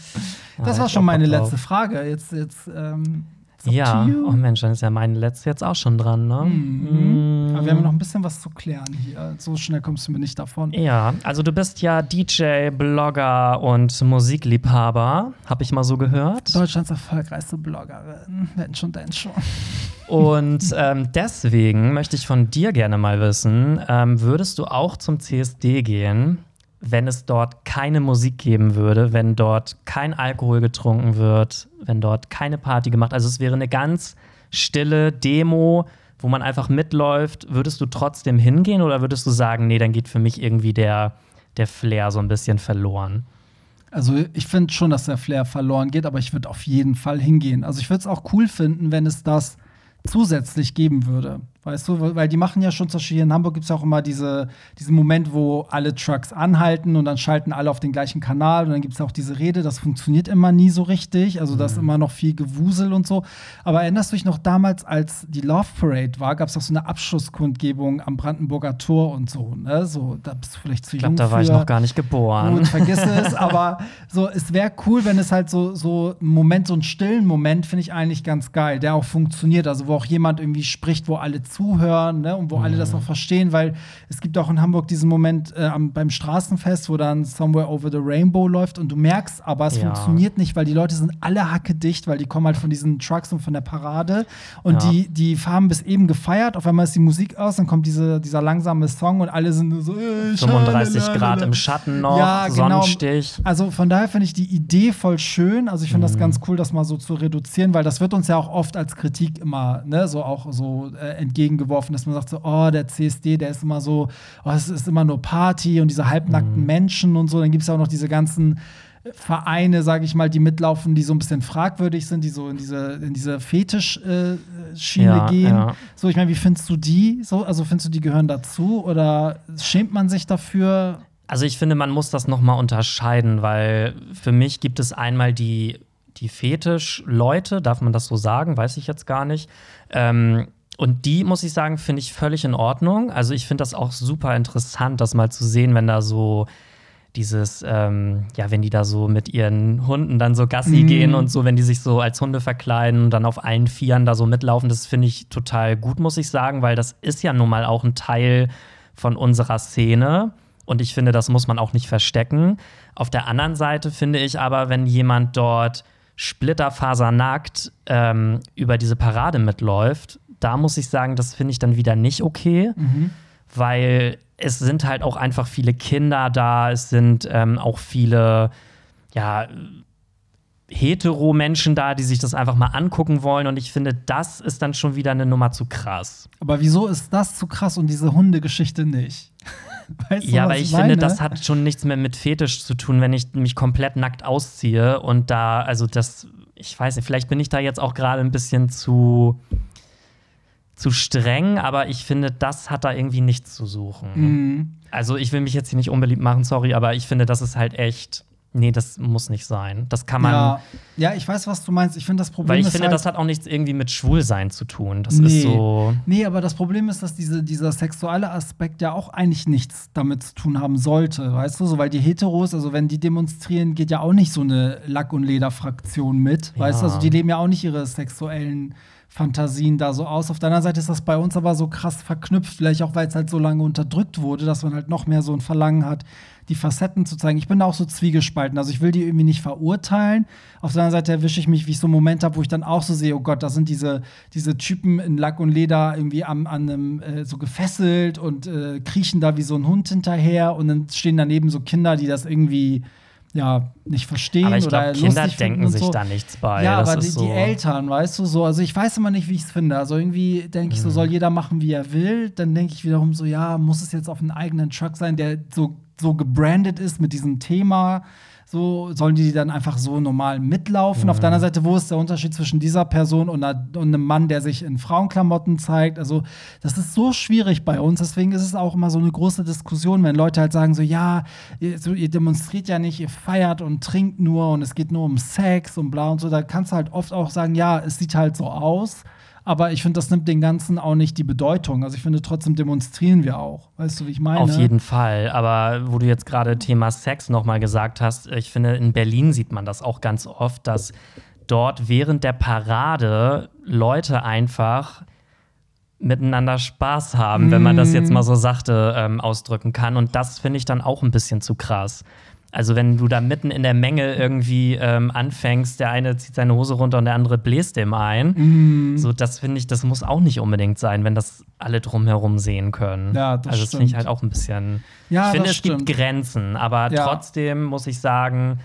[SPEAKER 3] Ja,
[SPEAKER 2] das
[SPEAKER 3] da
[SPEAKER 2] war schon meine letzte Frage. Jetzt, jetzt, ähm,
[SPEAKER 3] Ja, oh Mensch, dann ist ja meine letzte jetzt auch schon dran, ne?
[SPEAKER 2] Mhm. Aber wir haben noch ein bisschen was zu klären hier. So schnell kommst du mir nicht davon.
[SPEAKER 3] Ja, also du bist ja DJ, Blogger und Musikliebhaber, habe ich mal so gehört.
[SPEAKER 2] Deutschlands erfolgreichste Bloggerin. Wenn schon, denn schon.
[SPEAKER 3] Und ähm, deswegen möchte ich von dir gerne mal wissen, ähm, würdest du auch zum CSD gehen, wenn es dort keine Musik geben würde, wenn dort kein Alkohol getrunken wird, wenn dort keine Party gemacht, also es wäre eine ganz stille Demo, wo man einfach mitläuft, würdest du trotzdem hingehen oder würdest du sagen, nee, dann geht für mich irgendwie der, der Flair so ein bisschen verloren?
[SPEAKER 2] Also ich finde schon, dass der Flair verloren geht, aber ich würde auf jeden Fall hingehen. Also ich würde es auch cool finden, wenn es das zusätzlich geben würde. Weißt du, weil die machen ja schon zum Beispiel hier in Hamburg gibt es ja auch immer diese, diesen Moment, wo alle Trucks anhalten und dann schalten alle auf den gleichen Kanal und dann gibt es auch diese Rede, das funktioniert immer nie so richtig. Also da ist immer noch viel Gewusel und so. Aber erinnerst du dich noch damals, als die Love Parade war, gab es auch so eine Abschlusskundgebung am Brandenburger Tor und so. Ne? So, da bist du vielleicht zu
[SPEAKER 3] Ich
[SPEAKER 2] jung
[SPEAKER 3] glaube, da war ich
[SPEAKER 2] für.
[SPEAKER 3] noch gar nicht geboren.
[SPEAKER 2] Gut, vergiss <laughs> es, aber so, es wäre cool, wenn es halt so, so einen Moment, so einen stillen Moment, finde ich eigentlich ganz geil, der auch funktioniert. Also, wo auch jemand irgendwie spricht, wo alle zuhören ne? und wo alle das auch verstehen, weil es gibt auch in Hamburg diesen Moment äh, am, beim Straßenfest, wo dann Somewhere Over the Rainbow läuft und du merkst, aber es
[SPEAKER 3] Ja.
[SPEAKER 2] funktioniert nicht, weil die Leute sind alle hackedicht, weil die kommen halt von diesen Trucks und von der Parade und
[SPEAKER 3] Ja.
[SPEAKER 2] die, die haben bis eben gefeiert, auf einmal ist die Musik aus, dann kommt diese, dieser langsame Song und alle sind nur so äh,
[SPEAKER 3] 35
[SPEAKER 2] schalalala.
[SPEAKER 3] Grad im Schatten noch,
[SPEAKER 2] Ja, genau.
[SPEAKER 3] Sonnenstich.
[SPEAKER 2] Also von daher finde ich die Idee voll schön. Also ich finde das ganz cool, das mal so zu reduzieren, weil das wird uns ja auch oft als Kritik immer, ne, so auch so äh, entgegengeworfen, dass man sagt so, oh, der CSD, der ist immer so, oh, es ist immer nur Party und diese halbnackten Menschen und so. Dann gibt es ja auch noch diese ganzen Vereine, sage ich mal, die mitlaufen, die so ein bisschen fragwürdig sind, die so in diese, in diese Fetisch-Schiene äh,
[SPEAKER 3] Ja,
[SPEAKER 2] gehen.
[SPEAKER 3] ja.
[SPEAKER 2] So, ich meine, wie findest du die? So, also findest du, die gehören dazu oder schämt man sich dafür?
[SPEAKER 3] Also ich finde, man muss das noch mal unterscheiden, weil für mich gibt es einmal die, die Fetisch-Leute, darf man das so sagen? Weiß ich jetzt gar nicht. Ähm, und die, muss ich sagen, finde ich völlig in Ordnung. Also ich finde das auch super interessant, das mal zu sehen, wenn da so dieses, ähm, ja, wenn die da so mit ihren Hunden dann so Gassi
[SPEAKER 2] Mhm.
[SPEAKER 3] gehen und so, wenn die sich so als Hunde verkleiden und dann auf allen Vieren da so mitlaufen, das finde ich total gut, muss ich sagen, weil das ist ja nun mal auch ein Teil von unserer Szene. Und ich finde, das muss man auch nicht verstecken. Auf der anderen Seite finde ich aber, wenn jemand dort splitterfasernackt ähm, über diese Parade mitläuft, da muss ich sagen, das finde ich dann wieder nicht okay, weil es sind halt auch einfach viele Kinder da, es sind ähm, auch viele, ja, hetero-Menschen da, die sich das einfach mal angucken wollen. Und ich finde, das ist dann schon wieder eine Nummer zu krass.
[SPEAKER 2] Aber wieso ist das zu krass und diese Hundegeschichte nicht? <laughs> Weißt du,
[SPEAKER 3] Ja, aber ich
[SPEAKER 2] meine?
[SPEAKER 3] finde, das hat schon nichts mehr mit Fetisch zu tun, wenn ich mich komplett nackt ausziehe und da, also das, ich weiß nicht, vielleicht bin ich da jetzt auch gerade ein bisschen zu, zu streng, aber ich finde, das hat da irgendwie nichts zu suchen.
[SPEAKER 2] Mhm.
[SPEAKER 3] Also ich will mich jetzt hier nicht unbeliebt machen, sorry, aber ich finde, das ist halt echt, nee, das muss nicht sein. Das kann man,
[SPEAKER 2] Ja, ja, ich weiß, was du meinst. Ich finde, das Problem
[SPEAKER 3] weil ich
[SPEAKER 2] ist
[SPEAKER 3] finde,
[SPEAKER 2] halt,
[SPEAKER 3] das hat auch nichts irgendwie mit Schwulsein zu tun. Das
[SPEAKER 2] Nee.
[SPEAKER 3] ist so.
[SPEAKER 2] Nee, aber das Problem ist, dass diese, dieser sexuelle Aspekt ja auch eigentlich nichts damit zu tun haben sollte, weißt du? So, weil die Heteros, also wenn die demonstrieren, geht ja auch nicht so eine Lack- und Lederfraktion mit, weißt du?
[SPEAKER 3] Ja.
[SPEAKER 2] Also die leben ja auch nicht ihre sexuellen Fantasien da so aus. Auf der anderen Seite ist das bei uns aber so krass verknüpft, vielleicht auch, weil es halt so lange unterdrückt wurde, dass man halt noch mehr so ein Verlangen hat, die Facetten zu zeigen. Ich bin da auch so zwiegespalten. Also ich will die irgendwie nicht verurteilen. Auf der anderen Seite erwische ich mich, wie ich so einen Moment habe, wo ich dann auch so sehe, oh Gott, da sind diese, diese Typen in Lack und Leder irgendwie am, an einem äh, so gefesselt und äh, kriechen da wie so ein Hund hinterher und dann stehen daneben so Kinder, die das irgendwie ja nicht verstehen
[SPEAKER 3] Aber ich
[SPEAKER 2] oder
[SPEAKER 3] glaube, Kinder denken sich
[SPEAKER 2] so.
[SPEAKER 3] da nichts bei.
[SPEAKER 2] Ja,
[SPEAKER 3] das
[SPEAKER 2] aber die,
[SPEAKER 3] ist
[SPEAKER 2] die
[SPEAKER 3] so.
[SPEAKER 2] Eltern, weißt du, so, also ich weiß immer nicht, wie ich es finde. Also irgendwie denke ich
[SPEAKER 3] Mhm.
[SPEAKER 2] so, soll jeder machen, wie er will. Dann denke ich wiederum so, ja, muss es jetzt auf einen eigenen Truck sein, der so, so gebrandet ist mit diesem Thema. So sollen die dann einfach so normal mitlaufen. Auf der
[SPEAKER 3] Mhm.
[SPEAKER 2] anderen Seite, wo ist der Unterschied zwischen dieser Person und, einer, und einem Mann, der sich in Frauenklamotten zeigt? Also, das ist so schwierig bei uns. Deswegen ist es auch immer so eine große Diskussion, wenn Leute halt sagen so, ja, ihr, so, ihr demonstriert ja nicht, ihr feiert und trinkt nur und es geht nur um Sex und bla und so. Da kannst du halt oft auch sagen, ja, es sieht halt so aus. Aber ich finde, das nimmt den Ganzen auch nicht die Bedeutung. Also ich finde, trotzdem demonstrieren wir auch. Weißt du, wie ich meine?
[SPEAKER 3] Auf jeden Fall. Aber wo du jetzt gerade Thema Sex nochmal gesagt hast, ich finde, in Berlin sieht man das auch ganz oft, dass dort während der Parade Leute einfach miteinander Spaß haben, wenn man das jetzt mal so sachte ähm, ausdrücken kann. Und das finde ich dann auch ein bisschen zu krass. Also wenn du da mitten in der Menge irgendwie ähm, anfängst, der eine zieht seine Hose runter und der andere bläst dem ein.
[SPEAKER 2] Mhm.
[SPEAKER 3] So, das finde ich, das muss auch nicht unbedingt sein, wenn das alle drumherum sehen können.
[SPEAKER 2] Ja, das
[SPEAKER 3] also das finde ich halt auch ein bisschen.
[SPEAKER 2] Ja,
[SPEAKER 3] ich finde, es gibt
[SPEAKER 2] stimmt.
[SPEAKER 3] Grenzen, aber
[SPEAKER 2] Ja.
[SPEAKER 3] trotzdem muss ich sagen,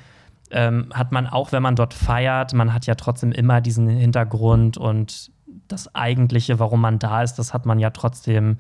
[SPEAKER 3] ähm, hat man auch, wenn man dort feiert, man hat ja trotzdem immer diesen Hintergrund und das Eigentliche, warum man da ist, das hat man ja trotzdem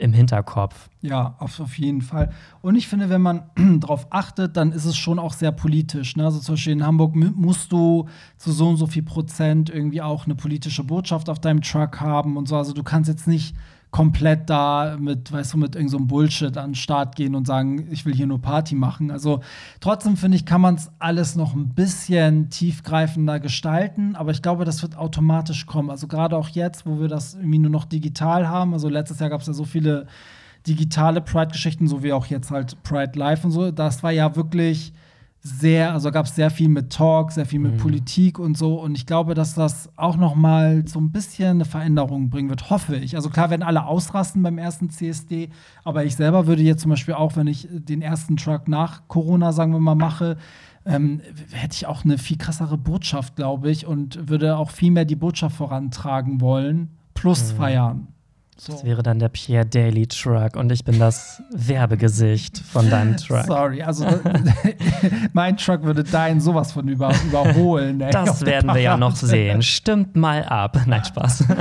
[SPEAKER 3] im Hinterkopf.
[SPEAKER 2] Ja, auf, auf jeden Fall. Und ich finde, wenn man <clears throat> darauf achtet, dann ist es schon auch sehr politisch. Ne? Also zum Beispiel in Hamburg mu- musst du zu so und so viel Prozent irgendwie auch eine politische Botschaft auf deinem Truck haben und so. Also du kannst jetzt nicht komplett da mit, weißt du, mit irgendeinem so Bullshit an den Start gehen und sagen, ich will hier nur Party machen. Also trotzdem finde ich, kann man es alles noch ein bisschen tiefgreifender gestalten, aber ich glaube, das wird automatisch kommen. Also gerade auch jetzt, wo wir das irgendwie nur noch digital haben. Also letztes Jahr gab es ja so viele digitale Pride-Geschichten, so wie auch jetzt halt Pride Live und so. Das war ja wirklich sehr, also gab es sehr viel mit Talk, sehr viel mit
[SPEAKER 3] Mhm.
[SPEAKER 2] Politik und so. Und ich glaube, dass das auch noch mal so ein bisschen eine Veränderung bringen wird, hoffe ich. Also klar werden alle ausrasten beim ersten CSD, aber ich selber würde jetzt zum Beispiel auch, wenn ich den ersten Truck nach Corona, sagen wir mal, mache, ähm, hätte ich auch eine viel krassere Botschaft, glaube ich, und würde auch viel mehr die Botschaft vorantragen wollen, plus feiern. So.
[SPEAKER 3] Das wäre dann der Pierre Daily Truck und ich bin das <laughs> Werbegesicht von deinem Truck.
[SPEAKER 2] Sorry, also <laughs> mein Truck würde deinen sowas von über, überholen. Ey,
[SPEAKER 3] Das werden wir ja noch sehen. Stimmt mal ab. Nein, Spaß. <laughs>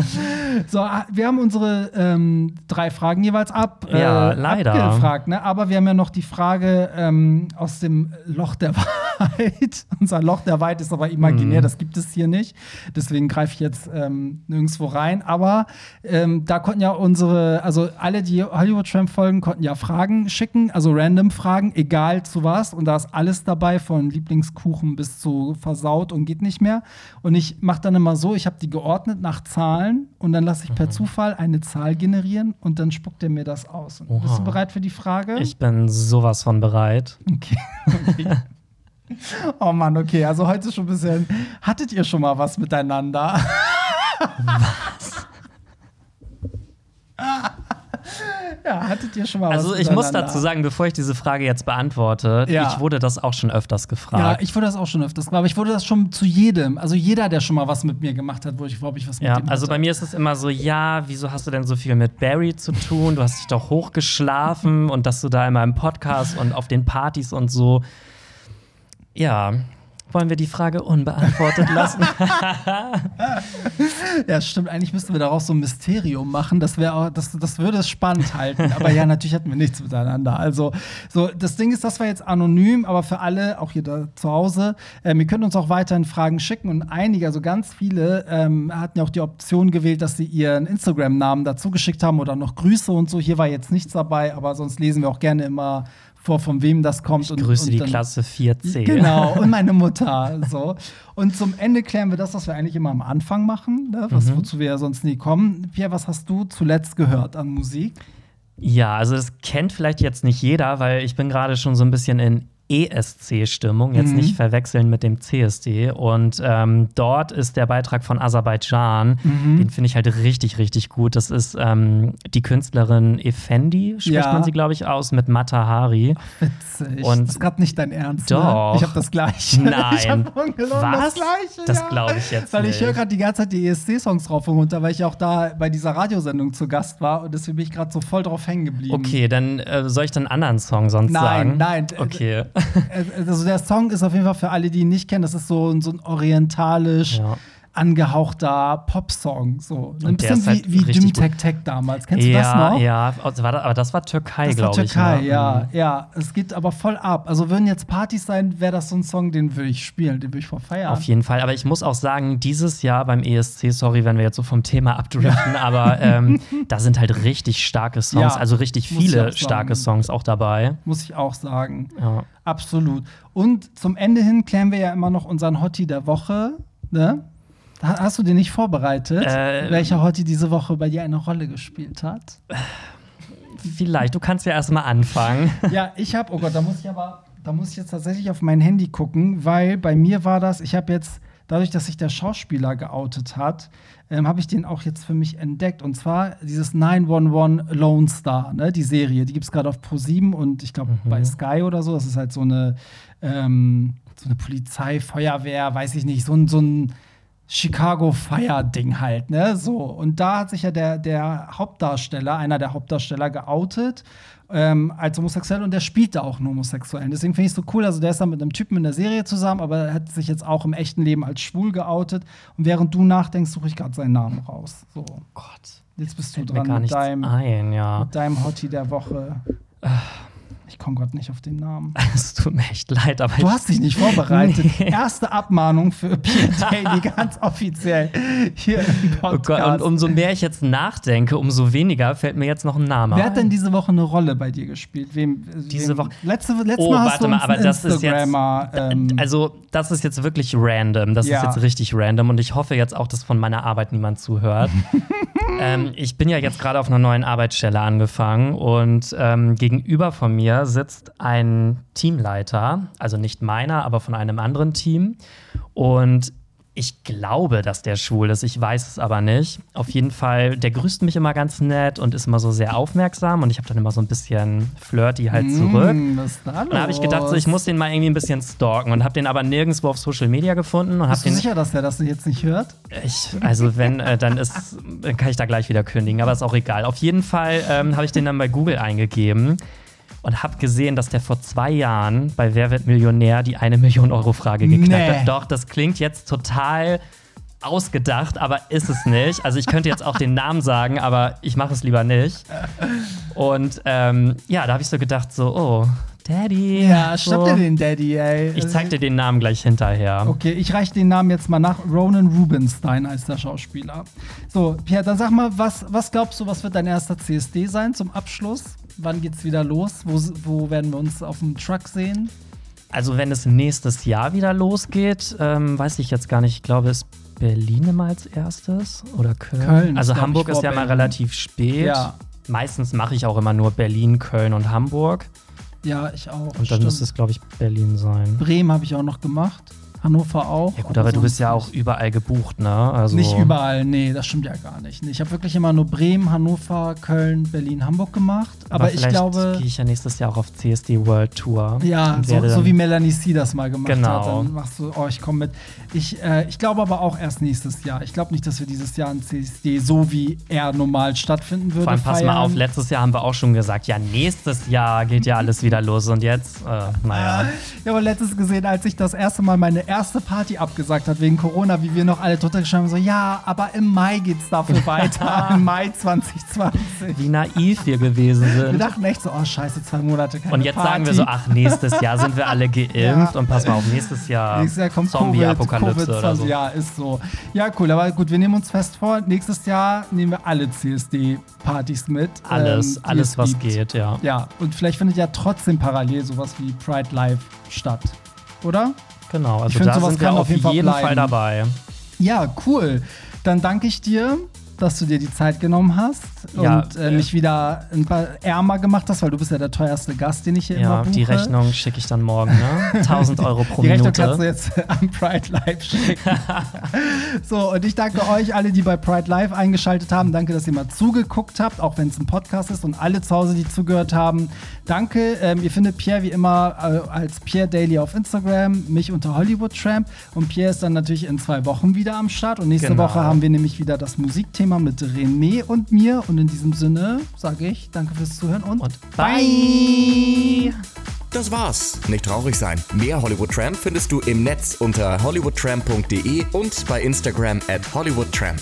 [SPEAKER 2] So, wir haben unsere ähm, drei Fragen jeweils ab,
[SPEAKER 3] Ja, leider.
[SPEAKER 2] abgefragt, ne? aber wir haben ja noch die Frage ähm, aus dem Loch der Wahrheit. <laughs> Unser Loch der Wahrheit ist aber imaginär,
[SPEAKER 3] Mhm.
[SPEAKER 2] das gibt es hier nicht. Deswegen greife ich jetzt ähm, nirgendwo rein. Aber ähm, da konnten ja unsere, also alle, die Hollywood Tramp folgen, konnten ja Fragen schicken, also random Fragen, egal zu was. Und da ist alles dabei, von Lieblingskuchen bis zu versaut und geht nicht mehr. Und ich mache dann immer so, ich habe die geordnet nach Zahlen und dann lasse ich
[SPEAKER 3] Mhm.
[SPEAKER 2] per Zufall eine Zahl generieren und dann spuckt er mir das aus. Bist du bereit für die Frage?
[SPEAKER 3] Ich bin sowas von bereit.
[SPEAKER 2] Okay. <laughs> okay. <laughs> <laughs> Oh Mann, okay. Also heute schon ein bisschen. Hattet ihr schon mal was miteinander? <laughs> Was? <laughs> ja, hattet ihr schon mal
[SPEAKER 3] Also
[SPEAKER 2] was
[SPEAKER 3] ich muss dazu sagen, bevor ich diese Frage jetzt beantworte,
[SPEAKER 2] Ja.
[SPEAKER 3] ich wurde das auch schon öfters
[SPEAKER 2] Ja,
[SPEAKER 3] gefragt.
[SPEAKER 2] ich wurde das auch schon öfters, aber ich wurde das schon zu jedem. Also jeder, der schon mal was mit mir gemacht hat, wo ich glaube ich was mit
[SPEAKER 3] Ja,
[SPEAKER 2] dem
[SPEAKER 3] also
[SPEAKER 2] hatte.
[SPEAKER 3] bei mir ist es immer so, ja, wieso hast du denn so viel mit Barry zu tun? Du hast dich doch hochgeschlafen und dass du da immer im Podcast und auf den Partys und so. Ja, wollen wir die Frage unbeantwortet <laughs> lassen?
[SPEAKER 2] Ja, stimmt. Eigentlich müssten wir daraus so ein Mysterium machen. Das auch, das, das würde es spannend halten. Aber ja, natürlich hatten wir nichts miteinander. Also, so, das Ding ist, das war jetzt anonym, aber für alle, auch hier da zu Hause, ähm, ihr könnt uns auch weiterhin Fragen schicken. Und einige, also ganz viele, ähm, hatten ja auch die Option gewählt, dass sie ihren Instagram-Namen dazu geschickt haben oder noch Grüße und so. Hier war jetzt nichts dabei, aber sonst lesen wir auch gerne immer vor, von wem das kommt.
[SPEAKER 3] Ich
[SPEAKER 2] und,
[SPEAKER 3] grüße
[SPEAKER 2] und
[SPEAKER 3] die
[SPEAKER 2] dann-
[SPEAKER 3] Klasse 4C.
[SPEAKER 2] Genau, <laughs> und meine Mutter. So. Und zum Ende klären wir das, was wir eigentlich immer am Anfang machen, ne? was,
[SPEAKER 3] Mhm.
[SPEAKER 2] wozu wir ja sonst nie kommen. Pierre, was hast du zuletzt gehört an Musik?
[SPEAKER 3] Ja, also das kennt vielleicht jetzt nicht jeder, weil ich bin gerade schon so ein bisschen in ESC-Stimmung, jetzt
[SPEAKER 2] Mhm.
[SPEAKER 3] nicht verwechseln mit dem CSD. Und ähm, dort ist der Beitrag von Aserbaidschan,
[SPEAKER 2] Mhm.
[SPEAKER 3] den finde ich halt richtig, richtig gut. Das ist ähm, die Künstlerin Effendi, spricht
[SPEAKER 2] Ja.
[SPEAKER 3] man sie, glaube ich, aus, mit Matahari.
[SPEAKER 2] Witzig.
[SPEAKER 3] Und-
[SPEAKER 2] das ist gerade nicht dein Ernst.
[SPEAKER 3] Doch.
[SPEAKER 2] Ne? Ich habe das gleiche. <laughs>
[SPEAKER 3] Nein.
[SPEAKER 2] Ich habe das gleiche.
[SPEAKER 3] Das
[SPEAKER 2] ja.
[SPEAKER 3] glaube ich jetzt
[SPEAKER 2] Weil ich höre gerade die ganze Zeit die ESC-Songs drauf und runter, weil ich auch da bei dieser Radiosendung zu Gast war und deswegen bin ich gerade so voll drauf hängen geblieben.
[SPEAKER 3] Okay, dann äh, soll ich dann einen anderen Song sonst
[SPEAKER 2] Nein,
[SPEAKER 3] sagen?
[SPEAKER 2] nein.
[SPEAKER 3] Okay.
[SPEAKER 2] Also der Song ist auf jeden Fall für alle, die ihn nicht kennen, das ist so, so ein orientalisch
[SPEAKER 3] Ja.
[SPEAKER 2] Angehauchter Popsong. So. Ein bisschen
[SPEAKER 3] halt
[SPEAKER 2] wie, wie
[SPEAKER 3] gut.
[SPEAKER 2] Tech Tech damals. Kennst du
[SPEAKER 3] ja,
[SPEAKER 2] das noch?
[SPEAKER 3] ja, also aber das war Türkei, glaube ich.
[SPEAKER 2] Türkei,
[SPEAKER 3] ne?
[SPEAKER 2] ja,
[SPEAKER 3] Mhm.
[SPEAKER 2] ja. Es geht aber voll ab. Also würden jetzt Partys sein, wäre das so ein Song, den würde ich spielen, den würde ich vor feiern.
[SPEAKER 3] Auf jeden Fall. Aber ich muss auch sagen, dieses Jahr beim ESC, sorry, wenn wir jetzt so vom Thema abdriften, aber ähm, <laughs> da sind halt richtig starke Songs,
[SPEAKER 2] Ja,
[SPEAKER 3] also richtig viele starke. Songs auch dabei.
[SPEAKER 2] Muss ich auch sagen.
[SPEAKER 3] Ja.
[SPEAKER 2] Absolut. Und zum Ende hin klären wir ja immer noch unseren Hottie der Woche. Ne? Ha- Hast du den nicht vorbereitet?
[SPEAKER 3] Äh,
[SPEAKER 2] welcher Hottie diese Woche bei dir eine Rolle gespielt hat?
[SPEAKER 3] Vielleicht, du kannst ja erstmal anfangen. <laughs>
[SPEAKER 2] Ja, ich habe, oh Gott, da muss ich aber, da muss ich jetzt tatsächlich auf mein Handy gucken, weil bei mir war das, ich habe jetzt, dadurch, dass sich der Schauspieler geoutet hat, ähm, habe ich den auch jetzt für mich entdeckt. Und zwar dieses 911 Lone Star, ne, die Serie, die gibt es gerade auf Pro7 und ich glaube
[SPEAKER 3] Mhm.
[SPEAKER 2] bei Sky oder so. Das ist halt so eine, ähm, so eine Polizei, Feuerwehr, weiß ich nicht, so ein, so ein Chicago Fire Ding halt, ne? So. Und da hat sich ja der, der Hauptdarsteller, einer der Hauptdarsteller geoutet ähm, als homosexuell und der spielt da auch einen Homosexuellen. Deswegen finde ich es so cool. Also der ist dann mit einem Typen in der Serie zusammen, aber er hat sich jetzt auch im echten Leben als schwul geoutet. Und während du nachdenkst, suche ich gerade seinen Namen raus. So.
[SPEAKER 3] Gott,
[SPEAKER 2] Jetzt bist du dran mit deinem,
[SPEAKER 3] ein, ja.
[SPEAKER 2] mit deinem Hottie der Woche. Komme gerade nicht auf den Namen. <laughs>
[SPEAKER 3] Es tut mir echt leid, aber
[SPEAKER 2] Du hast dich nicht vorbereitet. <laughs>
[SPEAKER 3] Nee.
[SPEAKER 2] Erste Abmahnung für Pierre <laughs> Daly, ganz offiziell hier im
[SPEAKER 3] Oh
[SPEAKER 2] Podcast.
[SPEAKER 3] Gott, und umso mehr ich jetzt nachdenke, umso weniger fällt mir jetzt noch ein Name
[SPEAKER 2] Wer hat denn diese Woche eine Rolle bei dir gespielt? Wem,
[SPEAKER 3] Diese
[SPEAKER 2] wem,
[SPEAKER 3] Woche-
[SPEAKER 2] Letzte, letztes
[SPEAKER 3] Oh,
[SPEAKER 2] Mal hast
[SPEAKER 3] warte
[SPEAKER 2] du
[SPEAKER 3] mal, aber das ist jetzt-
[SPEAKER 2] ähm,
[SPEAKER 3] Also, das ist jetzt wirklich random. Das
[SPEAKER 2] Ja.
[SPEAKER 3] ist jetzt richtig random und ich hoffe jetzt auch, dass von meiner Arbeit niemand zuhört. ähm, ich bin ja jetzt gerade auf einer neuen Arbeitsstelle angefangen und ähm, gegenüber von mir mir sitzt ein Teamleiter, also nicht meiner, aber von einem anderen Team. Und ich glaube, dass der schwul ist. Ich weiß es aber nicht. Auf jeden Fall, der grüßt mich immer ganz nett und ist immer so sehr aufmerksam. Und ich habe dann immer so ein bisschen flirty halt zurück.
[SPEAKER 2] Mm, was ist da
[SPEAKER 3] Und da habe ich gedacht, so, ich muss den mal irgendwie ein bisschen stalken und habe den aber nirgendwo auf Social Media gefunden. Und
[SPEAKER 2] Bist du
[SPEAKER 3] den,
[SPEAKER 2] sicher, dass der das jetzt nicht hört?
[SPEAKER 3] ich, also wenn, äh, dann ist, dann kann ich da gleich wieder kündigen, aber ist auch egal. Auf jeden Fall ähm, habe ich den dann bei Google eingegeben und habe gesehen, dass der vor zwei Jahren bei Wer wird Millionär die eine Million Euro Frage geknackt
[SPEAKER 2] Nee.
[SPEAKER 3] hat. Doch, das klingt jetzt total ausgedacht, aber ist es nicht. Also ich könnte jetzt auch den Namen sagen, aber ich mache es lieber nicht. Und ähm, ja, da habe ich so gedacht, so, oh, Daddy.
[SPEAKER 2] Ja, stopp dir den Daddy, ey.
[SPEAKER 3] Ich zeig dir den Namen gleich hinterher.
[SPEAKER 2] Okay, ich reiche den Namen jetzt mal nach. Ronan Rubinstein als der Schauspieler. So, Pierre, dann sag mal, was, was glaubst du, was wird dein erster CSD sein zum Abschluss? Wann geht's wieder los? Wo, wo werden wir uns auf dem Truck sehen?
[SPEAKER 3] Also wenn es nächstes Jahr wieder losgeht, ähm, weiß ich jetzt gar nicht. Ich glaube, ist Berlin immer als erstes oder Köln?
[SPEAKER 2] Köln
[SPEAKER 3] Also Hamburg ist ja mal relativ spät.
[SPEAKER 2] Ja.
[SPEAKER 3] Meistens mache ich auch immer nur Berlin, Köln und Hamburg.
[SPEAKER 2] Ja, ich auch.
[SPEAKER 3] Und dann
[SPEAKER 2] stimmt.
[SPEAKER 3] müsste es, glaube ich, Berlin sein.
[SPEAKER 2] Bremen habe ich auch noch gemacht. Hannover auch.
[SPEAKER 3] Ja gut, aber du bist ja auch überall gebucht, ne? Also
[SPEAKER 2] Nicht überall, nee, das stimmt ja gar nicht. Ich habe wirklich immer nur Bremen, Hannover, Köln, Berlin, Hamburg gemacht. Aber, ich
[SPEAKER 3] vielleicht
[SPEAKER 2] glaube,
[SPEAKER 3] gehe ich ja nächstes Jahr auch auf CSD World Tour.
[SPEAKER 2] Ja, so, so wie Melanie C. das mal gemacht
[SPEAKER 3] Genau.
[SPEAKER 2] hat. Dann machst du, oh, ich komme mit. Ich, äh, ich glaube aber auch erst nächstes Jahr. Ich glaube nicht, dass wir dieses Jahr ein CSD so wie er normal stattfinden würde.
[SPEAKER 3] Vor allem pass mal
[SPEAKER 2] feiern.
[SPEAKER 3] auf, letztes Jahr haben wir auch schon gesagt, ja, nächstes Jahr geht ja alles wieder los. Und jetzt, äh, naja. <laughs>
[SPEAKER 2] Ich habe letztens gesehen, als ich das erste Mal meine erste Party abgesagt hat wegen Corona, wie wir noch alle drunter geschrieben haben, so, ja, aber im Mai geht's dafür <laughs> weiter. Im Mai 2020.
[SPEAKER 3] Wie naiv wir gewesen
[SPEAKER 2] Wir
[SPEAKER 3] sind.
[SPEAKER 2] dachten echt so, oh scheiße, zwei Monate keine
[SPEAKER 3] Und jetzt
[SPEAKER 2] Party.
[SPEAKER 3] sagen wir so, ach, nächstes Jahr sind wir alle geimpft <laughs>
[SPEAKER 2] Ja.
[SPEAKER 3] und pass mal auf, nächstes Jahr,
[SPEAKER 2] Nächstes Jahr kommt
[SPEAKER 3] Zombie-Apokalypse
[SPEAKER 2] Covid,
[SPEAKER 3] oder so.
[SPEAKER 2] Ja, ist so. Ja, cool. Aber gut, wir nehmen uns fest vor, nächstes Jahr nehmen wir alle CSD-Partys mit.
[SPEAKER 3] Alles,
[SPEAKER 2] ähm,
[SPEAKER 3] alles,
[SPEAKER 2] es
[SPEAKER 3] was
[SPEAKER 2] gibt.
[SPEAKER 3] geht, ja.
[SPEAKER 2] Ja, und vielleicht findet ja trotzdem parallel sowas wie Pride Live statt. Oder?
[SPEAKER 3] Genau, also
[SPEAKER 2] find,
[SPEAKER 3] da
[SPEAKER 2] sowas
[SPEAKER 3] sind wir
[SPEAKER 2] kann
[SPEAKER 3] auf
[SPEAKER 2] jeden Fall
[SPEAKER 3] jeden Fall dabei.
[SPEAKER 2] Ja, cool. Dann danke ich dir, dass du dir die Zeit genommen hast
[SPEAKER 3] Ja,
[SPEAKER 2] und äh,
[SPEAKER 3] äh,
[SPEAKER 2] mich wieder ein paar ärmer gemacht hast, weil du bist ja der teuerste Gast, den ich hier immer
[SPEAKER 3] Ja,
[SPEAKER 2] buche.
[SPEAKER 3] die Rechnung schicke ich dann morgen, ne? <laughs> 1000 Euro pro
[SPEAKER 2] Die Rechnung
[SPEAKER 3] Minute.
[SPEAKER 2] kannst du jetzt <laughs> am Pride Live schicken. <laughs> so, und ich danke euch alle, die bei Pride Live eingeschaltet haben. Danke, dass ihr mal zugeguckt habt, auch wenn es ein Podcast ist und alle zu Hause, die zugehört haben. Danke. Ähm, ihr findet Pierre wie immer äh, als Pierre Daily auf Instagram, mich unter Hollywood Tramp. Und Pierre ist dann natürlich in zwei Wochen wieder am Start. Und nächste
[SPEAKER 3] Genau.
[SPEAKER 2] Woche haben wir nämlich wieder das Musikthema mit René und mir. Und in diesem Sinne sage ich danke fürs Zuhören und,
[SPEAKER 3] Und bye.
[SPEAKER 1] Das war's. Nicht traurig sein. Mehr Hollywood Tramp findest du im Netz unter hollywoodtramp.de und bei Instagram at hollywoodtramp.